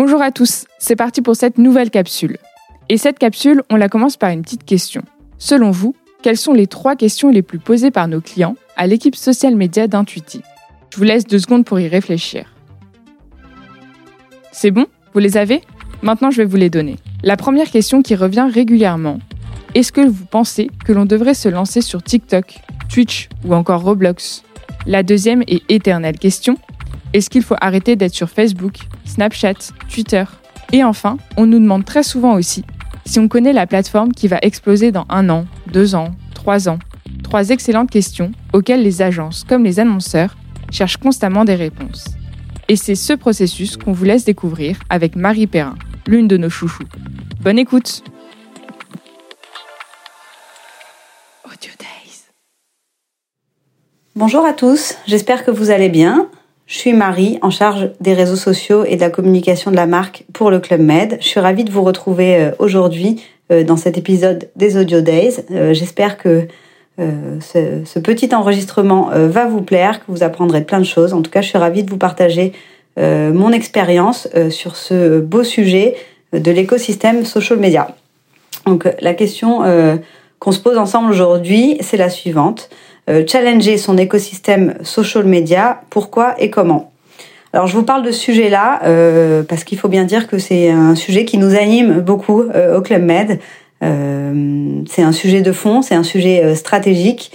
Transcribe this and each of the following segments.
Bonjour à tous, c'est parti pour cette nouvelle capsule. Et cette capsule, on la commence par une petite question. Selon vous, quelles sont les trois questions les plus posées par nos clients à l'équipe social média d'Intuiti? Je vous laisse deux secondes pour y réfléchir. C'est bon? Vous les avez? Maintenant, je vais vous les donner. La première question qui revient régulièrement, est-ce que vous pensez que l'on devrait se lancer sur TikTok, Twitch ou encore Roblox? La deuxième et éternelle question, est-ce qu'il faut arrêter d'être sur Facebook, Snapchat, Twitter? Et enfin, on nous demande très souvent aussi si on connaît la plateforme qui va exploser dans un an, deux ans, trois ans. Trois excellentes questions auxquelles les agences comme les annonceurs cherchent constamment des réponses. Et c'est ce processus qu'on vous laisse découvrir avec Marie Perrin, l'une de nos chouchous. Bonne écoute. Bonjour à tous, j'espère que vous allez bien. Je suis Marie, en charge des réseaux sociaux et de la communication de la marque pour le Club Med. Je suis ravie de vous retrouver euh, aujourd'hui euh, dans cet épisode des Audio Days. Euh, j'espère que ce, petit enregistrement va vous plaire, que vous apprendrez plein de choses. En tout cas, je suis ravie de vous partager mon expérience sur ce beau sujet de l'écosystème social media. Donc, la question qu'on se pose ensemble aujourd'hui, c'est la suivante. Euh, challenger son écosystème social media, pourquoi et comment. Alors je vous parle de ce sujet-là euh, parce qu'il faut bien dire que c'est un sujet qui nous anime beaucoup euh, au Club Med. c'est un sujet de fond, c'est un sujet stratégique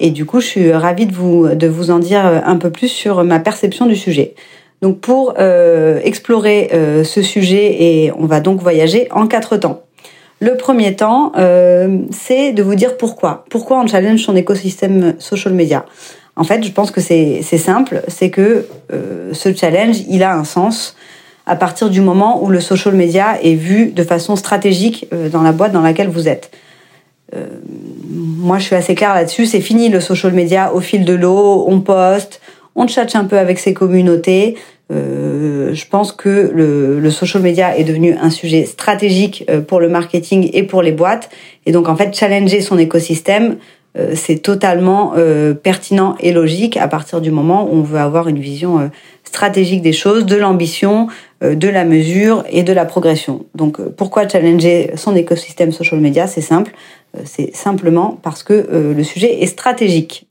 et du coup je suis ravie de vous de vous en dire un peu plus sur ma perception du sujet. Donc pour explorer ce sujet et on va donc voyager en quatre temps. Le premier temps, euh, c'est de vous dire pourquoi. Pourquoi on challenge son écosystème social media? En fait, je pense que c'est simple, c'est que euh, ce challenge, il a un sens à partir du moment où le social media est vu de façon stratégique euh, dans la boîte dans laquelle vous êtes. moi, je suis assez claire là-dessus. C'est fini le social media au fil de l'eau. On poste, on chatche un peu avec ses communautés. Euh, je pense que le, le, social media est devenu un sujet stratégique euh, pour le marketing et pour les boîtes. Et donc, en fait, challenger son écosystème, euh, c'est totalement pertinent et logique à partir du moment où on veut avoir une vision stratégique des choses, de l'ambition, de la mesure et de la progression. Donc, pourquoi challenger son écosystème social media? C'est simple. C'est simplement parce que le sujet est stratégique.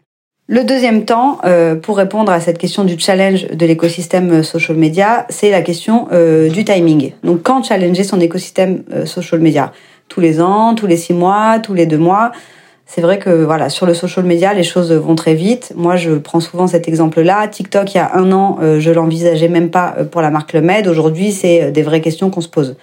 Le deuxième temps, euh, pour répondre à cette question du challenge de l'écosystème euh, social media, c'est la question euh, du timing. Donc, quand challenger son écosystème social media? Tous les ans, tous les six mois, tous les deux mois? C'est vrai que voilà, sur le social media, les choses vont très vite. Moi, je prends souvent cet exemple-là. TikTok, il y a un an, je l'envisageais même pas pour la marque Le Med. Aujourd'hui, c'est des vraies questions qu'on se pose.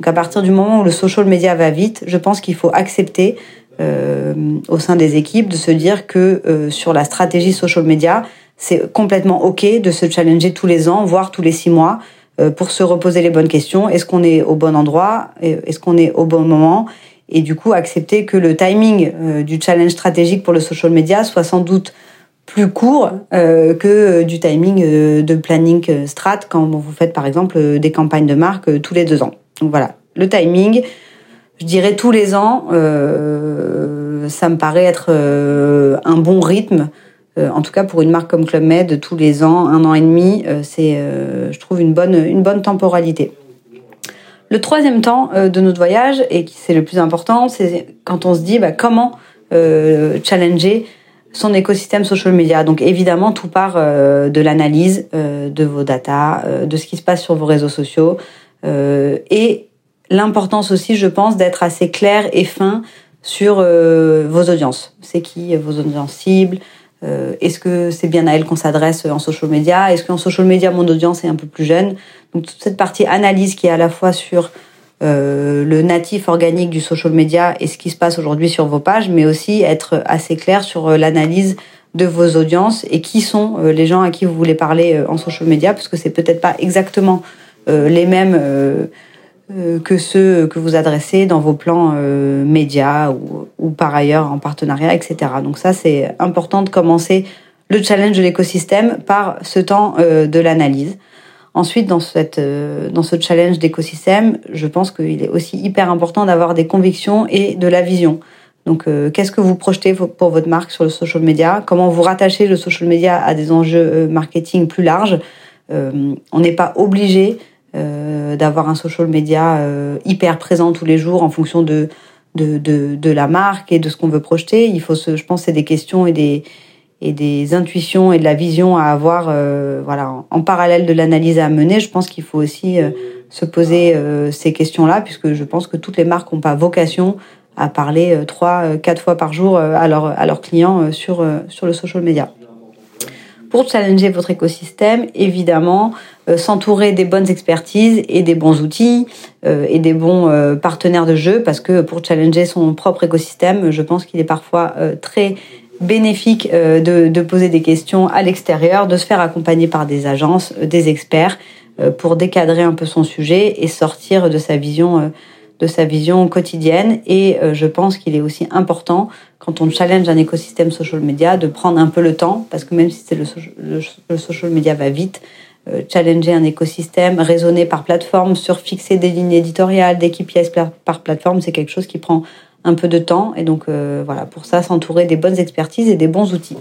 Donc, à partir du moment où le social media va vite, je pense qu'il faut accepter euh, au sein des équipes de se dire que euh, sur la stratégie social media, c'est complètement OK de se challenger tous les ans, voire tous les six mois, euh, pour se reposer les bonnes questions. Est-ce qu'on est au bon endroit? Est-ce qu'on est au bon moment? Et du coup, accepter que le timing du challenge stratégique pour le social media soit sans doute plus court que du timing de planning strat quand vous faites par exemple des campagnes de marque tous les deux ans. Donc voilà, le timing, je dirais tous les ans, euh, ça me paraît être euh, un bon rythme. Euh, en tout cas, pour une marque comme Club Med, tous les ans, un an et demi, c'est, je trouve, une bonne, une bonne temporalité. Le troisième temps de notre voyage, et qui c'est le plus important, c'est quand on se dit bah, comment challenger son écosystème social media. Donc évidemment, tout part de l'analyse de vos datas, de ce qui se passe sur vos réseaux sociaux, et l'importance aussi, je pense, d'être assez clair et fin sur euh, vos audiences. C'est qui vos audiences cibles? Euh, Est-ce que c'est bien à elles qu'on s'adresse en social media? Est-ce qu'en social media, mon audience est un peu plus jeune? Donc toute cette partie analyse qui est à la fois sur euh, le natif organique du social media et ce qui se passe aujourd'hui sur vos pages, mais aussi être assez clair sur l'analyse de vos audiences et qui sont les gens à qui vous voulez parler en social media, parce que c'est peut-être pas exactement les mêmes euh, que ceux que vous adressez dans vos plans euh, médias ou, ou, par ailleurs en partenariat, etc. Donc ça, c'est important de commencer le challenge de l'écosystème par ce temps euh, de l'analyse. Ensuite, dans, cette, dans ce challenge d'écosystème, je pense qu'il est aussi hyper important d'avoir des convictions et de la vision. Donc, qu'est-ce que vous projetez pour votre marque sur le social media? Comment vous rattachez le social media à des enjeux marketing plus larges? On n'est pas obligé d'avoir un social media hyper présent tous les jours en fonction de de, de, de la marque et de ce qu'on veut projeter. Il faut, se, je pense, c'est des questions et des et des intuitions et de la vision à avoir, euh, voilà, en parallèle de l'analyse à mener. Je pense qu'il faut aussi euh, se poser euh, ces questions-là, puisque je pense que toutes les marques n'ont pas vocation à parler trois, quatre fois par jour à, leur, à leurs clients sur sur le social media. Pour challenger votre écosystème, évidemment, s'entourer des bonnes expertises et des bons outils et des bons partenaires de jeu, parce que pour challenger son propre écosystème, je pense qu'il est parfois très bénéfique euh, de, de, poser des questions à l'extérieur, de se faire accompagner par des agences, euh, des experts, euh, pour décadrer un peu son sujet et sortir de sa vision, de sa vision quotidienne. Et je pense qu'il est aussi important, quand on challenge un écosystème social media, de prendre un peu le temps, parce que même si c'est le, le, social media va vite, challenger un écosystème, raisonner par plateforme, surfixer des lignes éditoriales, des KPIs par plateforme, c'est quelque chose qui prend un peu de temps. Et donc euh, voilà, pour ça, s'entourer des bonnes expertises et des bons outils.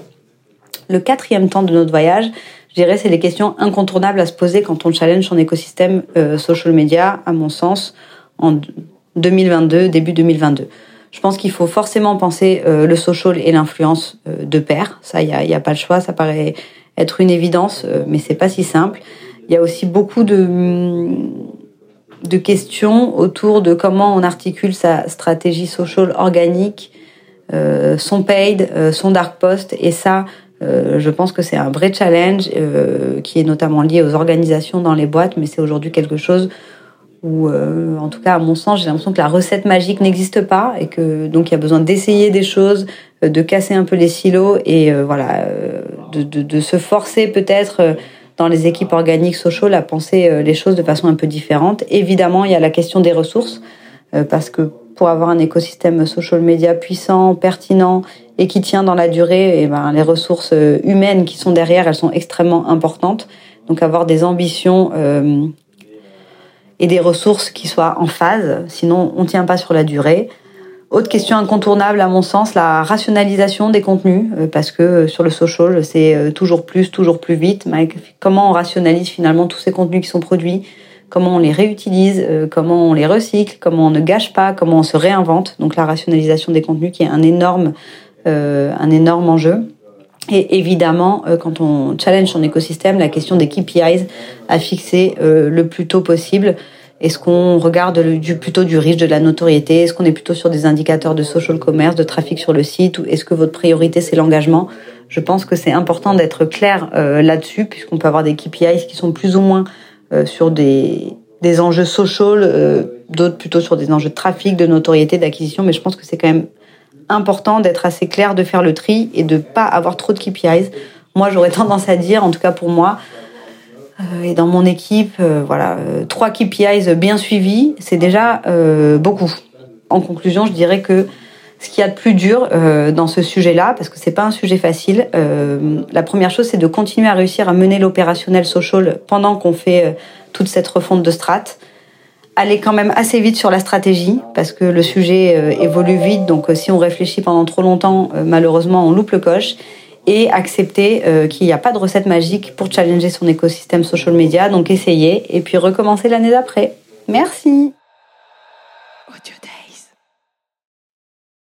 Le quatrième temps de notre voyage, je dirais, c'est les questions incontournables à se poser quand on challenge son écosystème euh, social media, à mon sens, en 2022, début 2022. Je pense qu'il faut forcément penser euh, le social et l'influence de pair. Ça, il n'y a, y a, pas le choix. Ça paraît être une évidence, mais c'est pas si simple. Il y a aussi beaucoup de de questions autour de comment on articule sa stratégie social organique, euh, son paid, euh, son dark post. Et ça, euh, je pense que c'est un vrai challenge qui est notamment lié aux organisations dans les boîtes, mais c'est aujourd'hui quelque chose où, en tout cas à mon sens, j'ai l'impression que la recette magique n'existe pas et que donc il y a besoin d'essayer des choses, de casser un peu les silos et voilà, de, de, de, se forcer peut-être dans les équipes organiques social à penser euh, les choses de façon un peu différente. Évidemment, il y a la question des ressources, euh, parce que pour avoir un écosystème social media puissant, pertinent et qui tient dans la durée, et eh ben, les ressources euh, humaines qui sont derrière, elles sont extrêmement importantes. Donc avoir des ambitions et des ressources qui soient en phase, sinon on tient pas sur la durée. Autre question incontournable à mon sens, la rationalisation des contenus, euh, parce que euh, sur le social, c'est euh, toujours plus, toujours plus vite. Comment on rationalise finalement tous ces contenus qui sont produits? Comment on les réutilise Comment on les recycle Comment on ne gâche pas Comment on se réinvente? Donc la rationalisation des contenus qui est un énorme, un énorme enjeu. Et évidemment, quand on challenge son écosystème, la question des KPIs à fixer le plus tôt possible. Est-ce qu'on regarde du, plutôt du riche, de la notoriété? Est-ce qu'on est plutôt sur des indicateurs de social commerce, de trafic sur le site? Ou est-ce que votre priorité, c'est l'engagement? Je pense que c'est important d'être clair euh, là-dessus, puisqu'on peut avoir des KPIs qui sont plus ou moins euh, sur des, des enjeux social, euh, d'autres plutôt sur des enjeux de trafic, de notoriété, d'acquisition. Mais je pense que c'est quand même important d'être assez clair, de faire le tri et de pas avoir trop de KPIs. Moi, j'aurais tendance à dire, en tout cas pour moi, euh, et dans mon équipe, euh, voilà, euh, trois KPIs bien suivis, c'est déjà beaucoup. En conclusion, je dirais que ce qu'il y a de plus dur dans ce sujet-là, parce que c'est pas un sujet facile, la première chose, c'est de continuer à réussir à mener l'opérationnel social pendant qu'on fait toute cette refonte de strat. Aller quand même assez vite sur la stratégie, parce que le sujet évolue vite, donc si on réfléchit pendant trop longtemps, malheureusement, on loupe le coche et accepter euh, qu'il n'y a pas de recette magique pour challenger son écosystème social media. Donc essayez et puis recommencer l'année d'après. Merci.